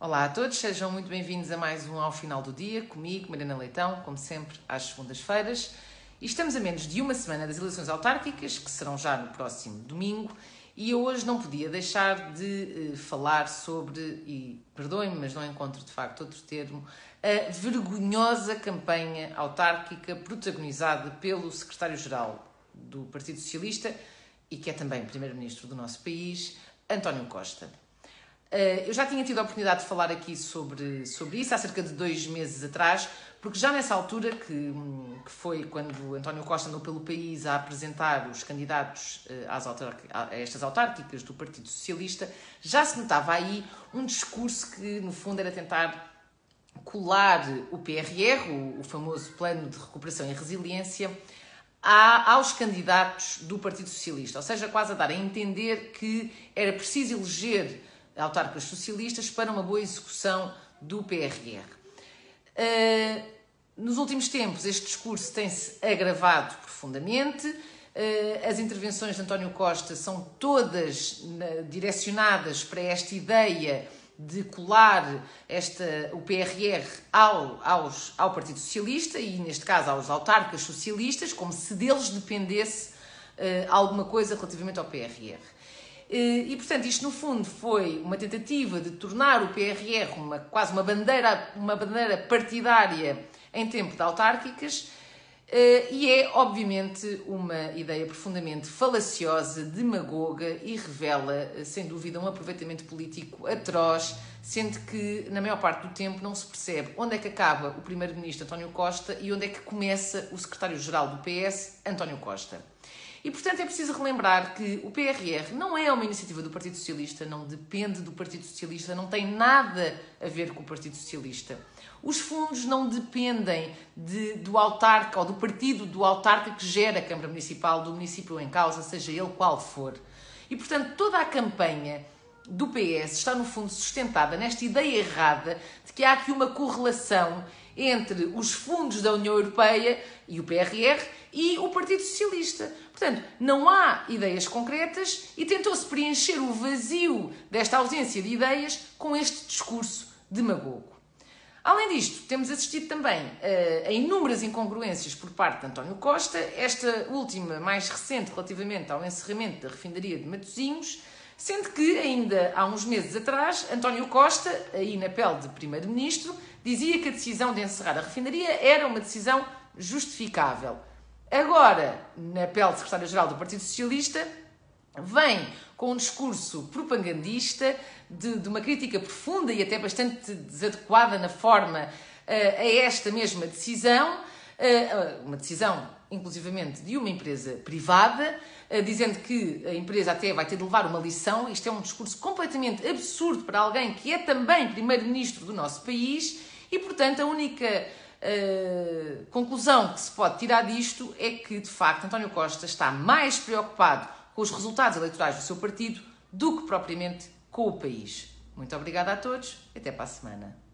Olá a todos, sejam muito bem-vindos a mais um Ao Final do Dia, comigo, Mariana Leitão, como sempre, às segundas-feiras. E estamos a menos de uma semana das eleições autárquicas, que serão já no próximo domingo, e eu hoje não podia deixar de uh, falar sobre, e perdoem-me, mas não encontro de facto outro termo, a vergonhosa campanha autárquica protagonizada pelo secretário-geral do Partido Socialista e que é também primeiro-ministro do nosso país, António Costa. Eh, eu já tinha tido a oportunidade de falar aqui sobre, sobre isso há cerca de dois meses atrás, porque já nessa altura, que, hum, que foi quando António Costa andou pelo país a apresentar os candidatos eh, às a estas autárquicas do Partido Socialista, já se notava aí um discurso que, no fundo, era tentar colar o PRR, o, o famoso Plano de Recuperação e Resiliência, a, aos candidatos do Partido Socialista, ou seja, quase a dar a entender que era preciso eleger autarcas socialistas para uma boa execução do PRR. Uh, nos últimos tempos, este discurso tem-se agravado profundamente. Uh, as intervenções de António Costa são todas uh, direcionadas para esta ideia de colar esta, o PRR ao, aos, ao Partido Socialista e, neste caso, aos autarcas socialistas, como se deles dependesse alguma coisa relativamente ao PRR. E, portanto, isto no fundo foi uma tentativa de tornar o PRR uma, quase uma bandeira, uma bandeira partidária em tempo de autárquicas. Uh, e é, obviamente, uma ideia profundamente falaciosa, demagoga e revela, sem dúvida, um aproveitamento político atroz, sendo que, na maior parte do tempo, não se percebe onde é que acaba o Primeiro-Ministro António Costa e onde é que começa o Secretário-Geral do PS, António Costa. E, portanto, é preciso relembrar que o PRR não é uma iniciativa do Partido Socialista, não depende do Partido Socialista, não tem nada a ver com o Partido Socialista. Os fundos não dependem de, do autarca ou do partido do autarca que gera a Câmara Municipal do município em causa, seja ele qual for. E, portanto, toda a campanha do PS está, no fundo, sustentada nesta ideia errada de que há aqui uma correlação entre os fundos da União Europeia e o PRR e o Partido Socialista. Portanto, não há ideias concretas e tentou-se preencher o vazio desta ausência de ideias com este discurso demagogo. Além disto, temos assistido também uh, a inúmeras incongruências por parte de António Costa, esta última mais recente relativamente ao encerramento da refinaria de Matosinhos, sendo que ainda há uns meses atrás, António Costa, aí na pele de Primeiro-Ministro, dizia que a decisão de encerrar a refinaria era uma decisão justificável. Agora, na pele de secretário-geral do Partido Socialista, vem com um discurso propagandista de, de, uma crítica profunda e até bastante desadequada na forma uh, a esta mesma decisão, uma decisão inclusivamente de uma empresa privada, uh, dizendo que a empresa até vai ter de levar uma lição. Isto é um discurso completamente absurdo para alguém que é também primeiro-ministro do nosso país e, portanto, a única conclusão que se pode tirar disto é que, de facto, António Costa está mais preocupado com os resultados eleitorais do seu partido do que propriamente com o país. Muito obrigada a todos até para a semana.